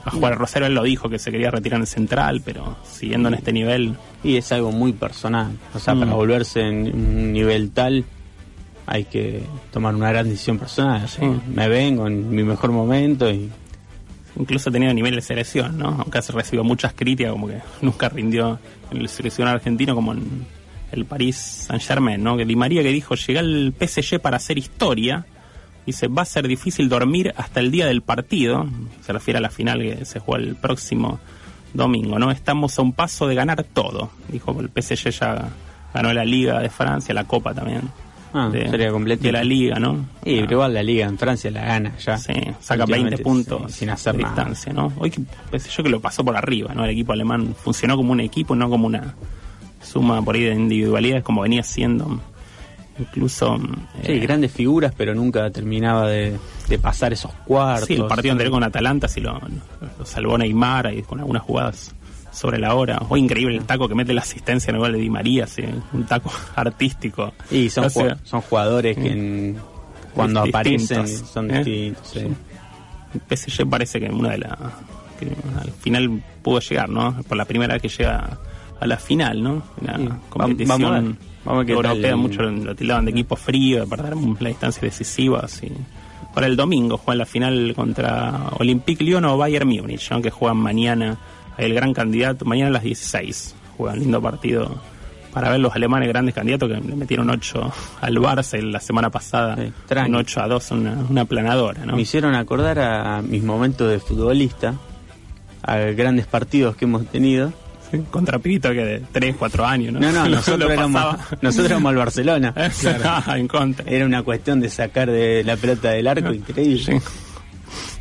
a jugar. Rosario él lo dijo que se quería retirar en Central, pero siguiendo en este nivel... Y es algo muy personal. O sea, Mm. para volverse en un nivel tal hay que tomar una gran decisión personal. Me vengo en mi mejor momento y incluso ha tenido nivel de selección, ¿no? Aunque se recibió muchas críticas, como que nunca rindió en el seleccionado argentino como en el París Saint Germain, ¿no? Que Di María que dijo, llega el PSG para hacer historia, dice, va a ser difícil dormir hasta el día del partido, se refiere a la final que se juega el próximo domingo, ¿no? Estamos a un paso de ganar todo, dijo, el PSG ya ganó la Liga de Francia, la Copa también. Ah, de, sería completito. de la Liga, ¿no? Y pero igual la liga en Francia la gana ya. Sí, saca 20 Últimamente, puntos sí, sin hacer de nada. distancia, ¿no? Hoy pensé yo que lo pasó por arriba, ¿no? El equipo alemán funcionó como un equipo, no como una suma por ahí de individualidades como venía siendo. Incluso Sí, eh, grandes figuras, pero nunca terminaba de, de pasar esos cuartos. sí, el partido anterior con Atalanta sí lo, lo salvó Neymar ahí con algunas jugadas sobre la hora. Hoy increíble el taco que mete la asistencia en el gol de Di María, sí, un taco artístico. Y son, O sea, ju- son jugadores que en- cuando aparecen son ¿eh? distintos. sí. PSG parece que una de las que al final pudo llegar, ¿no? Por la primera vez que llega a la final, ¿no? Sí. competición Vamos vamos tal europea, el- mucho lo tildaban de equipo frío, de perder la distancia decisiva, así. Para el domingo juegan la final contra Olympique Lyon o Bayern Múnich, ¿no? Que juegan mañana, el gran candidato, mañana a las 16. Juegan lindo partido para ver los alemanes grandes candidatos que le metieron 8 al Barça la semana pasada, tranqui. un 8 a 2, una, una planadora, ¿no? Me hicieron acordar a mis momentos de futbolista, a grandes partidos que hemos tenido. Contra Pito que de 3, 4 años, ¿no? No, no, nosotros, éramos, nosotros éramos al Barcelona. Ah, en contra. Era una cuestión de sacar de la pelota del arco increíble.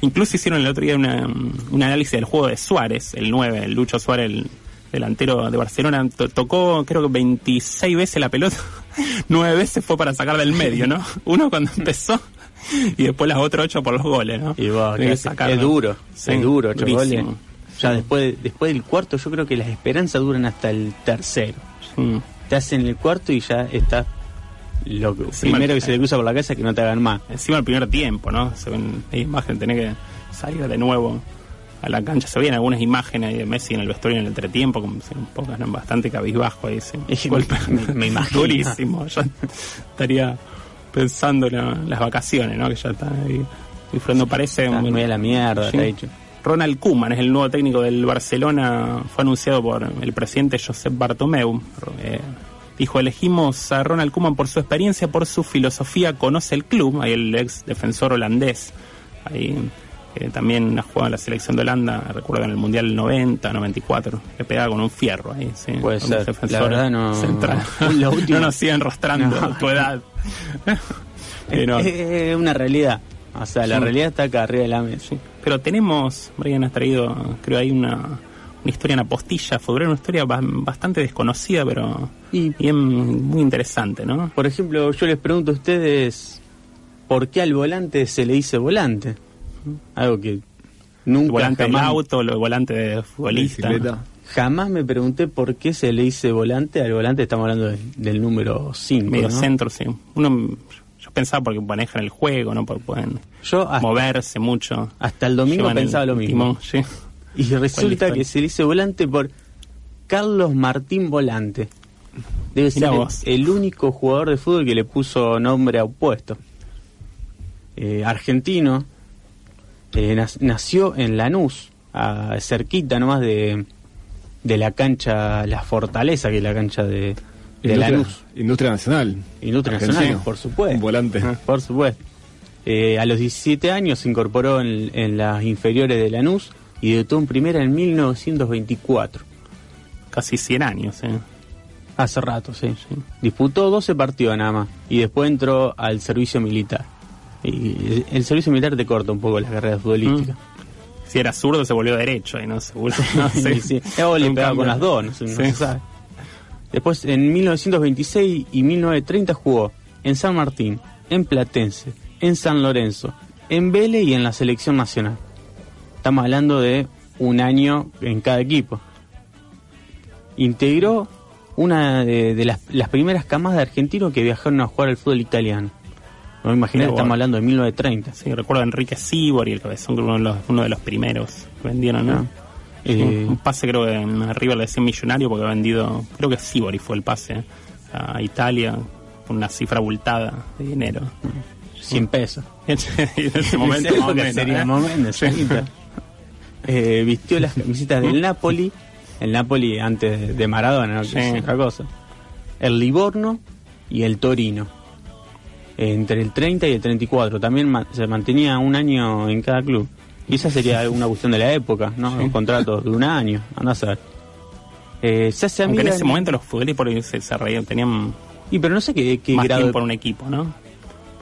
Incluso hicieron el otro día una- un análisis del juego de Suárez, el 9, el Lucho Suárez, el delantero de Barcelona. To- tocó, creo que 26 veces la pelota. 9 veces fue para sacar del medio, ¿no? Uno cuando empezó y después las otras 8 por los goles, ¿no? Y que que es, duro, Sí, es duro, ocho durísimo. goles. Ya después, después del cuarto, yo creo que las esperanzas duran hasta el tercero. Mm. Te hacen el cuarto y ya está lo que- Encima primero que se te cruza por la cabeza es que no te hagan más. Encima el primer tiempo, ¿no? Se ven la imagen, tenés que salir de nuevo a la cancha. Se ven algunas imágenes de Messi en el vestuario en el entretiempo, como si un poco, ¿no? bastante cabizbajo ahí, ese Es- golpe. me- me imagino. Durísimo. Yo estaría pensando en la- las vacaciones, ¿no? Que ya está ahí disfrutando. Parece. Está muy a la mierda, Sí. te ha dicho. Ronald Koeman es el nuevo técnico del Barcelona. Fue anunciado por el presidente Josep Bartomeu. Eh, dijo, elegimos a Ronald Koeman por su experiencia, por su filosofía, conoce el club. Ahí el ex defensor holandés. Ahí eh, también ha jugado en la selección de Holanda, recuerdo en el Mundial 90, 94, le pegaba con un fierro ahí, sí. Puede ser. defensor La verdad no- central. Lo último- no nos sigan rostrando No. tu edad. Pero- Es, una realidad. O sea, la Sí. realidad está acá arriba de la mesa. Pero tenemos, Brian has traído, creo hay una, una historia en apostilla, fue una historia ba- bastante desconocida, pero bien muy interesante, ¿no? Por ejemplo, yo les pregunto a ustedes, ¿por qué al volante se le dice volante? Algo que nunca El volante del jamás- auto, el volante de futbolista. Jamás me pregunté por qué se le dice volante. Al volante estamos hablando de- del número 5. Medio centro, sí. Uno, yo pensaba porque manejan el juego, ¿no? Porque pueden moverse mucho. Hasta el domingo el pensaba lo mismo. timón, sí. Y resulta que se le dice volante por Carlos Martín Volante. Debe ser Mirá el, vos. el único jugador de fútbol que le puso nombre a opuesto. Eh, argentino, eh, nac- nació en Lanús, a- cerquita nomás de, de la cancha La Fortaleza, que es la cancha de, de Industria, Lanús. Industria Nacional. Industria Argentino. Nacional, por supuesto. Un volante. Por supuesto. Eh, a los 17 años se incorporó en, en las inferiores de Lanús y debutó en primera en 1924. Casi 100 años, ¿eh? Hace rato, sí. Disputó 12 partidos nada más y después entró al servicio militar. Y el, servicio militar te corta un poco la carrera futbolística. Si era zurdo se volvió derecho y no seguro. No sé. Sí, sí. O le pegaba con las dos, no, no Sí. se sabe. Después, en 1926 y 1930 jugó en San Martín, en Platense, en San Lorenzo, en Vélez y en la selección nacional. Estamos hablando de un año en cada equipo. Integró una de, de las, las primeras camas de argentinos que viajaron a jugar al fútbol italiano. No me vos. estamos hablando de 1930. Sí, recuerdo a Enrique Sibor y el cabezón, que uno de los, uno de los primeros que vendieron, ¿no? Ah. Eh, un pase creo que en arriba le decían millonario porque ha vendido, creo que Sibori fue el pase ¿eh? a Italia con una cifra abultada de dinero. 100 pesos. en ese momento En esa más o época menos, sería ¿eh? más Eh, vistió las camisetas del Napoli, el Napoli antes de- Maradona, ¿no? Sí. es otra cosa. El Livorno y el Torino. Eh, entre el 30 y el 34. También ma- se mantenía un año en cada club. Y esa sería una cuestión de la época, ¿no? Un contrato de un año, anda a ser. Eh, se hace Aunque en ese momento los futbolistas por se, se reían, tenían Y pero no sé qué, qué más grado en un equipo, ¿no?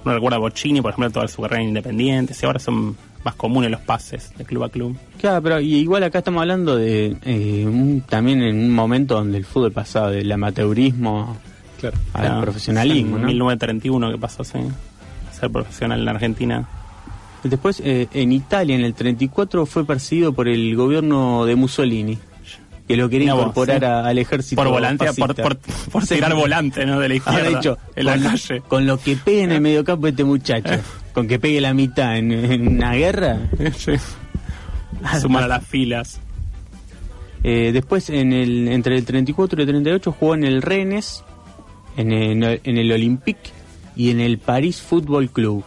Uno recuerda a Bocini, por ejemplo, toda su carrera en Independientes, y ahora son más comunes los pases de club a club. Claro, pero igual acá estamos hablando de eh, un- también en un momento donde el fútbol pasaba del amateurismo al Claro, profesionalismo, en ¿no? 1931 que pasó, sí. a Ser profesional en Argentina. Después, eh, en Italia, en el 34, fue perseguido por el gobierno de Mussolini, que lo quería Mirá vos, incorporar sí. a- al ejército. Por volante, por, por, por tirar volante, ¿no? De la izquierda. En la calle. con lo que pegue en el mediocampo este muchacho, con que pegue la mitad en, en una guerra. Sumar a las filas. Eh, después, en el, entre el 34 y el 38, jugó en el Rennes, en el, en el Olympique y en el Paris Football Club.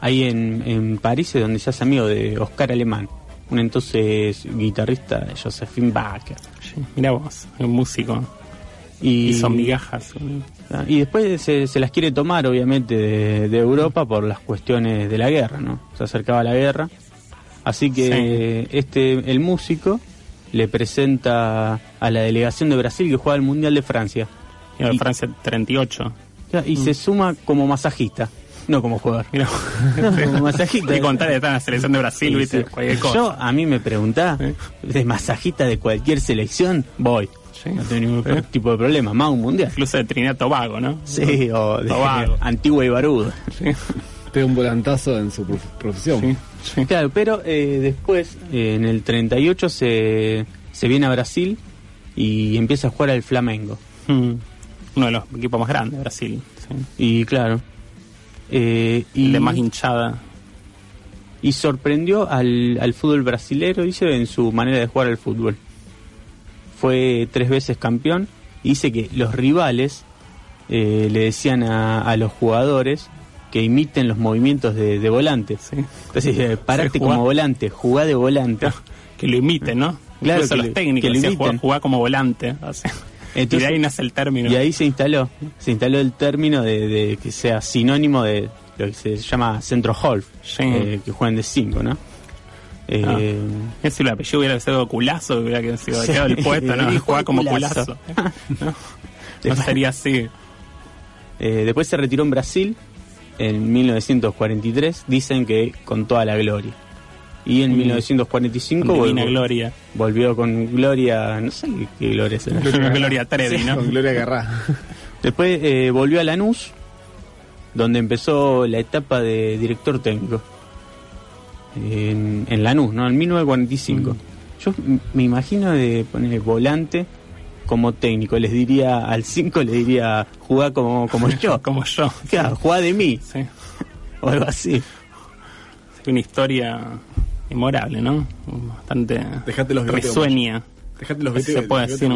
Ahí en, en París es donde se hace amigo de Oscar Alemán, un entonces guitarrista de Josephine Baker. Mira vos, un músico. Y, Hizo migajas. Ah, Y después se, se las quiere tomar, obviamente, de, de Europa por las cuestiones de la guerra, ¿no? Se acercaba la guerra. Así que este el músico le presenta a la delegación de Brasil que juega el Mundial de Francia. Y Francia 38. Ya, Y se suma como masajista, no como jugador. No, como masajista. Y contar está en la selección de Brasil, Sí, viste, sí. cualquier cosa. Yo, a mí me preguntá, de masajista de cualquier selección, voy. No tengo ningún Sí. tipo de problema, más un mundial. Incluso de Trinidad Tobago, ¿no? Sí, o de Tobago. Antigua y Barbuda. Pega un volantazo en su prof- profesión. Claro, pero eh, después, eh, en el 38, se, se viene a Brasil y empieza a jugar al Flamengo. Mm. Uno de los equipos más grandes de Brasil. sí. Y claro. eh, y, El de más hinchada. y sorprendió al, al fútbol brasilero, dice, en su manera de jugar al fútbol. Fue tres veces campeón y dice que los rivales eh, le decían a, a los jugadores que imiten los movimientos de, de volante. Entonces, eh, parate como volante, jugá de volante. Que lo imiten, ¿no? Claro, Incluso que los lo- técnicos que lo imiten. jugá, como volante. o sea, y Entonces- de ahí nace el término. Y ahí se instaló, se instaló el término de, de que sea sinónimo de lo que se llama centro half, eh, que juegan de 5, ¿no? Eh, Es si el apellido hubiera sido culazo, hubiera que- sido Sí. el puesto, ¿no? Y Jugaba como culazo. culazo. ¿no? No sería así. Eh, después se retiró en Brasil en 1943, dicen que con toda la gloria. Y en Mm. 1945 Con divina volvió- gloria. volvió con gloria, no sé qué, qué gloria será. Gloria Trevi, ¿no? Con Gloria Garrá. Después eh, volvió a Lanús, donde empezó la etapa de director técnico. En, en Lanús, ¿no? En 1945. Yo m- me imagino de poner volante como técnico. Les diría, al 5 le diría, jugá como, como yo. como yo. Claro, jugá de mí. Sí. O algo así. Una historia memorable, ¿no? Bastante Dejate los risueña. Dejate los se puede decir.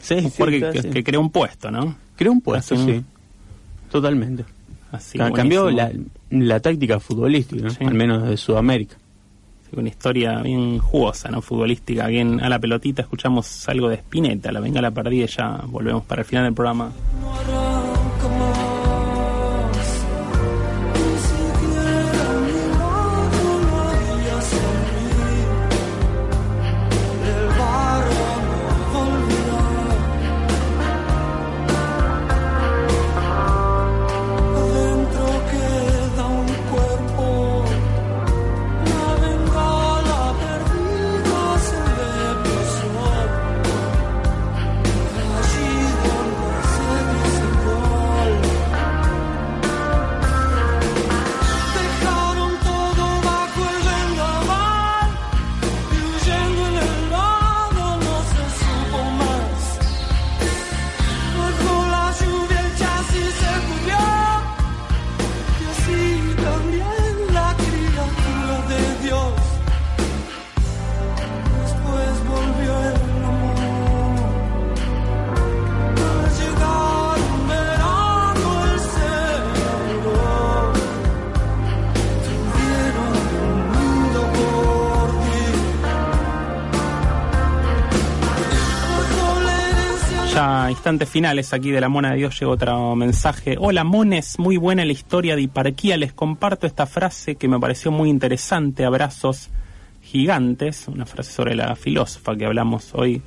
Sí, Un sí, jugador está que, que creó un puesto, ¿no? Creó un puesto, sí. Totalmente. Así, Cambió la, la táctica futbolística, ¿no? al menos de Sudamérica. Sí, Una historia bien jugosa, ¿no? Futbolística, bien a la pelotita. Escuchamos algo de Spinetta, la venga la perdida y ya volvemos para el final del programa. Instantes finales aquí de la Mona de Dios llegó otro mensaje. Hola Mones, muy buena la historia de Hiparquía. Les comparto esta frase que me pareció muy interesante. Abrazos gigantes. Una frase sobre la filósofa que hablamos hoy.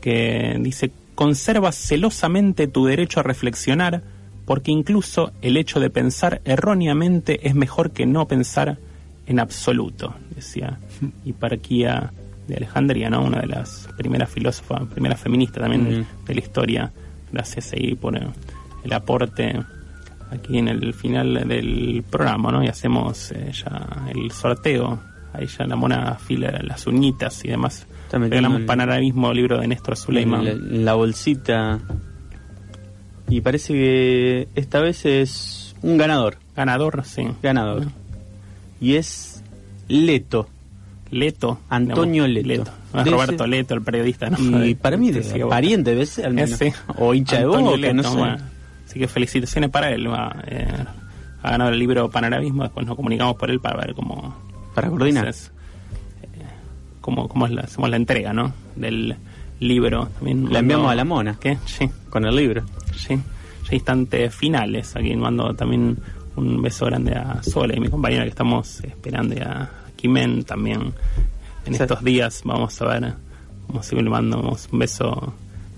Que dice, conserva celosamente tu derecho a reflexionar porque incluso el hecho de pensar erróneamente es mejor que no pensar en absoluto, decía Hiparquía de Alejandría, ¿no? Una de las primeras filósofas, primera feminista también de- la historia. Gracias ahí por eh, el aporte aquí en el final del programa, ¿no? Y hacemos eh, ya el sorteo. Ahí ya la mona fila las uñitas y demás. Regalamos el- panoramismo libro de Néstor Suleiman. La bolsita. Y parece que esta vez es un ganador. Ganador, sí. Ganador. Y es Leto. Leto. Antonio digamos, Leto. Ah, Debe Roberto Leto, el periodista, ¿no? Y De- para mí, de de- pariente debe ser, al menos. Eh, sí. O hincha de Boca, Leto, no sé. bueno. Así que felicitaciones para él. va, eh, ha ganado el libro Panoramismo. Después nos comunicamos por él para ver cómo. Para coordinar. entonces, eh, cómo, cómo es la, hacemos la entrega, ¿no? Del libro. También La mando- enviamos a la mona. ¿Qué? Sí. Con el libro. Sí. Ya instantes finales. Aquí mando también un beso grande a Sola y mi compañera que estamos esperando y a Kimen también. En Sí. estos días vamos a ver como siempre le mandamos un beso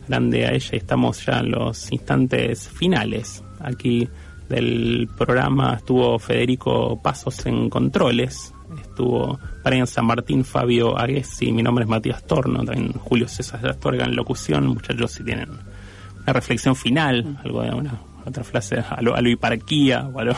grande a ella y estamos ya en los instantes finales aquí del programa estuvo Federico Pasos en controles estuvo Brian San Martín, Fabio Aguesi mi nombre es Matías Torno también Julio César Astorga en locución muchachos si tienen una reflexión final algo de una otra frase a lo, a lo hiparquía o a lo,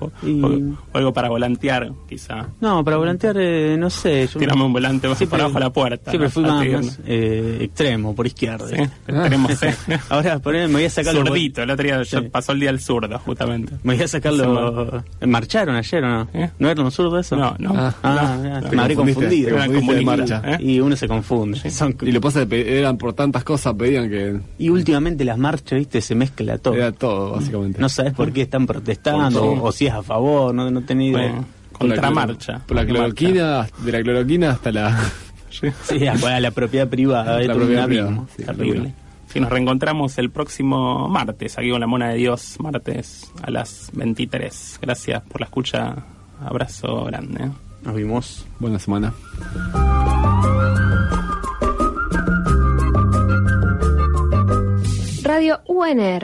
O, Y- o- o algo para volantear, quizá. No, para volantear, eh, no sé. Yo Tirame un volante más Siempre- por abajo la puerta. Siempre fui más, más, eh, extremo, por izquierda. Sí, extremo C. Ahora, poner, me voy a sacar los- Zurdito, el otro día yo Sí. pasó el día del zurdo, justamente. Me voy a sacar los... ¿Marcharon ayer o no? ¿Eh? ¿No eran los zurdos eso? No, no. Ah. Ah, No, ya, no, me habré confundido. de marcha. ¿eh? Y uno se confunde. Son- Y lo que pasa es que eran por tantas cosas, pedían que Y últimamente las marchas, viste, se mezcla todo. era todo, básicamente. No sabes por qué están protestando Por o si a favor, no, no idea. Bueno, contramarcha. Por la cloroquina, de la cloroquina hasta la... Sí, a, la propiedad privada. La propiedad privada, sí, Terrible. Si nos reencontramos el próximo martes, aquí con la Mona de Dios, martes a las 23. Gracias por la escucha. Abrazo grande. Nos vimos. Buena semana. Radio UNR